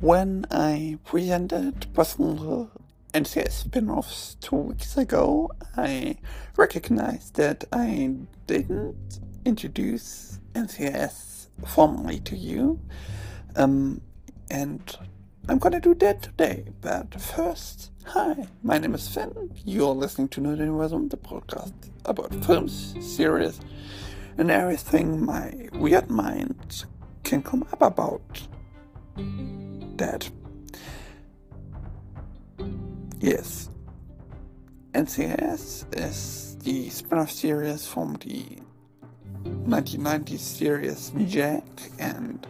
When I presented possible NCIS spin-offs two weeks ago, I recognized that I didn't introduce NCIS formally to you, um, and I'm gonna do that today. But first, hi, my name is Fynn. You're listening to Nerd Universum, the podcast about films, series, and everything my weird mind can come up about that. Yes. NCIS is the spin off series from the 1990s series JAG, and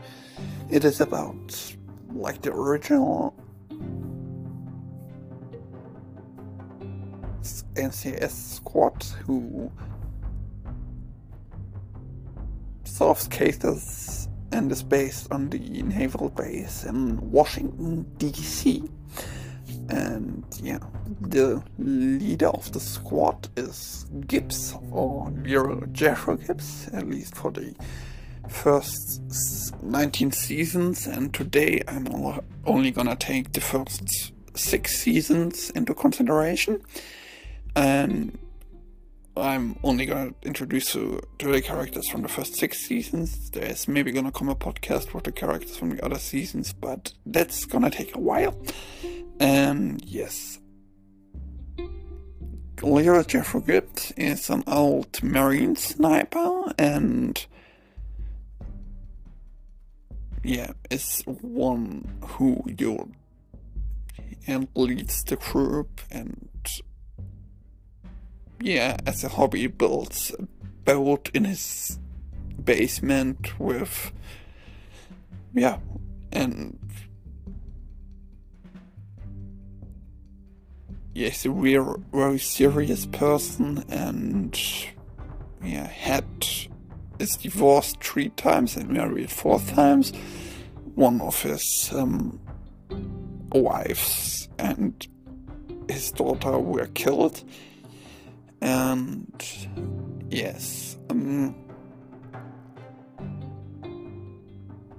it is about like the original NCIS squad who solves cases and is based on the naval base in Washington, D.C. And yeah, the leader of the squad is Gibbs, or Leroy Jethro Gibbs, at least for the first 19 seasons. And today I'm only gonna take the first six seasons into consideration. And I'm only gonna introduce you to the characters from the first six seasons. There's maybe gonna come a podcast with the characters from the other seasons, but that's gonna take a while. And yes, Leroy Jethro Gibbs is an old Marine sniper, and yeah, is one who you and leads the group and yeah, as a hobby, builds a boat in his basement with, yeah, and yeah, he's a real, very serious person, and yeah, had is divorced three times and married four times. One of his um, wives and his daughter were killed and yes, um,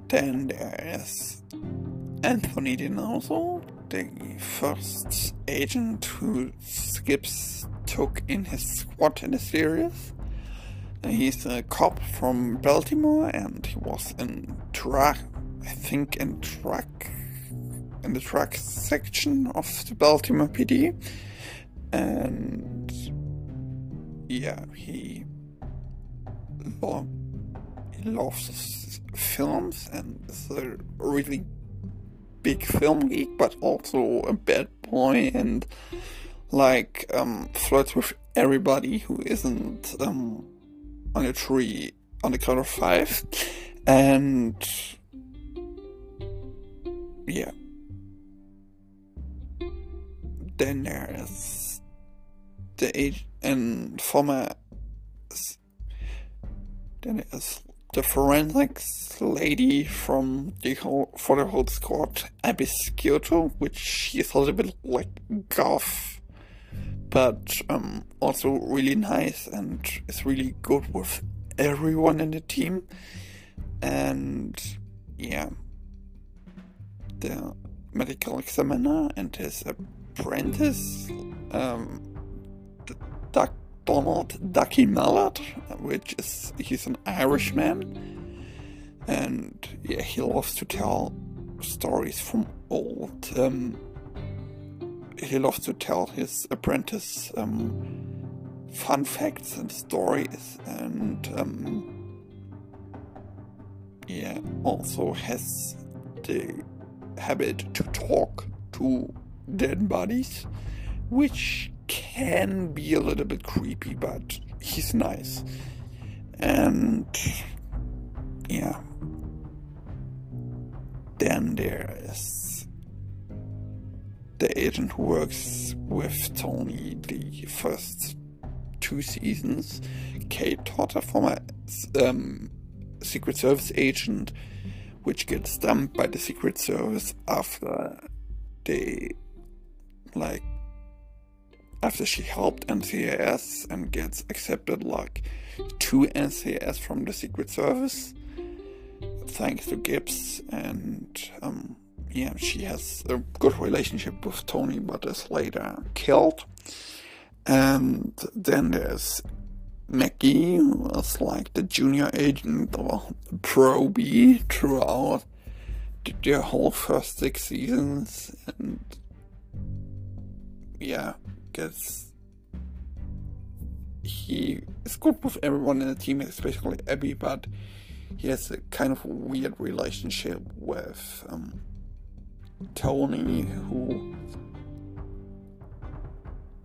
then there is Anthony DiNozzo, the first agent who Gibbs took in his squad in the series. He's a cop from Baltimore and he was in track, I think in track, in the track section of the Baltimore PD. And yeah, he, lo- loves films and is a really big film geek, but also a bad boy and like um, flirts with everybody who isn't um, on a tree on the count of five, and yeah. Then there's the age and former then is the forensics lady from the whole for the whole squad, Abby Sciuto, which she's a little bit like goth, but um, also really nice and is really good with everyone in the team. And yeah, the medical examiner and his apprentice. Um, Donald Ducky Mallard, which is he's an Irishman, and yeah, he loves to tell stories from old. Um, he loves to tell his apprentice um, fun facts and stories, and um, yeah, also has the habit to talk to dead bodies, which can be a little bit creepy, but he's nice. And yeah. Then there is the agent who works with Tony the first two seasons, Kate Totter, former um, Secret Service agent, which gets dumped by the Secret Service after they like after she helped NCIS and gets accepted like to NCIS from the Secret Service, thanks to Gibbs, and um, yeah, she has a good relationship with Tony, but is later killed. And then there's McGee, who was like the junior agent or probie throughout the whole first six seasons, and yeah, gets he is good with everyone in the team, especially Abby, but he has a kind of weird relationship with um, Tony, who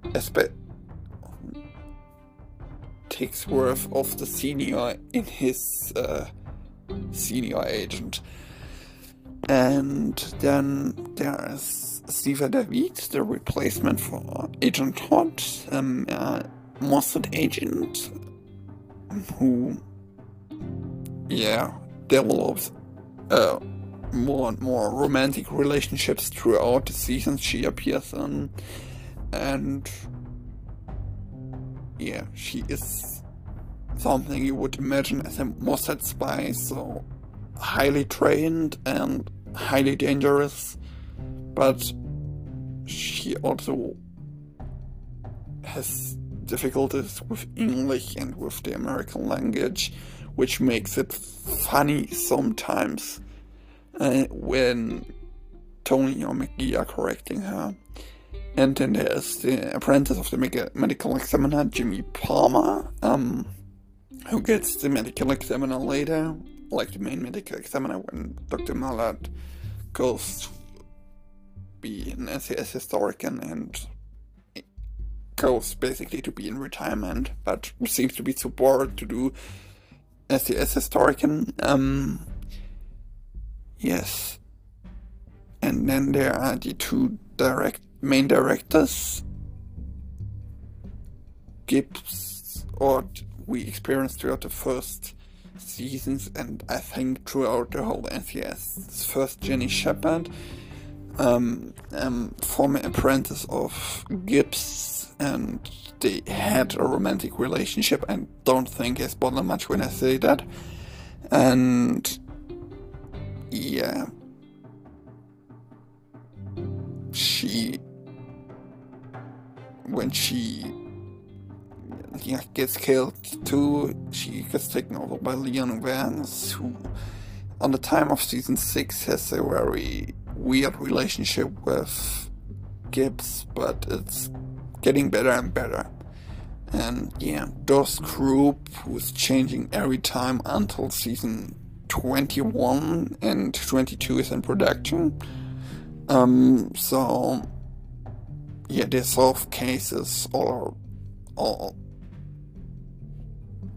espe- takes worth of the senior in his uh, senior agent. And then there's Ziva David, the replacement for Agent Todd, um, a Mossad agent who, yeah, develops uh, more and more romantic relationships throughout the seasons she appears in. And yeah, she is something you would imagine as a Mossad spy, so highly trained and highly dangerous, but she also has difficulties with English and with the American language, which makes it funny sometimes uh, when Tony or McGee are correcting her. And then there's the apprentice of the medical examiner, Jimmy Palmer, um, who gets the medical examiner later, like the main medical examiner when Dr. Mallard goes to be an SAS historian and goes basically to be in retirement, but seems to be too bored to do SAS historian. Um, yes. And then there are the two direct main directors. Gibbs, or we experienced throughout the first seasons, and I think throughout the whole NCIS. First, Jenny Shepard, um, um, former apprentice of Gibbs, and they had a romantic relationship. I don't think it's bothered much when I say that. And yeah, she when she yeah, gets killed too. She gets taken over by Leon Vance, who, on the time of season six, has a very weird relationship with Gibbs, but it's getting better and better. And yeah, Dos Group, who's changing every time until season 21 and 22 is in production. Um, so yeah, they solve cases or or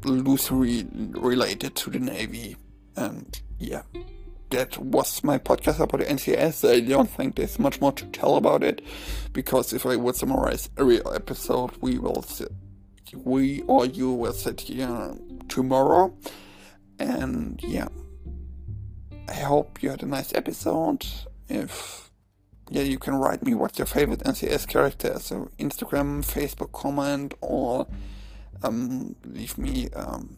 loosely related to the Navy. And yeah, that was my podcast about the NCIS. I don't think there's much more to tell about it because if I would summarize every episode, we will sit, we or you will sit here tomorrow. And yeah, I hope you had a nice episode. If yeah, you can write me what's your favorite NCIS character, so Instagram, Facebook comment, or um, leave me um,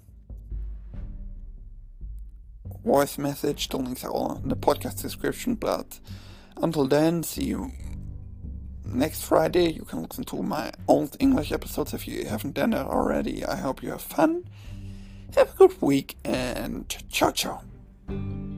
voice message. The links are all in the podcast description. But until then, see you next Friday. You can listen to my old English episodes if you haven't done it already. I hope you have fun. Have a good week and ciao ciao.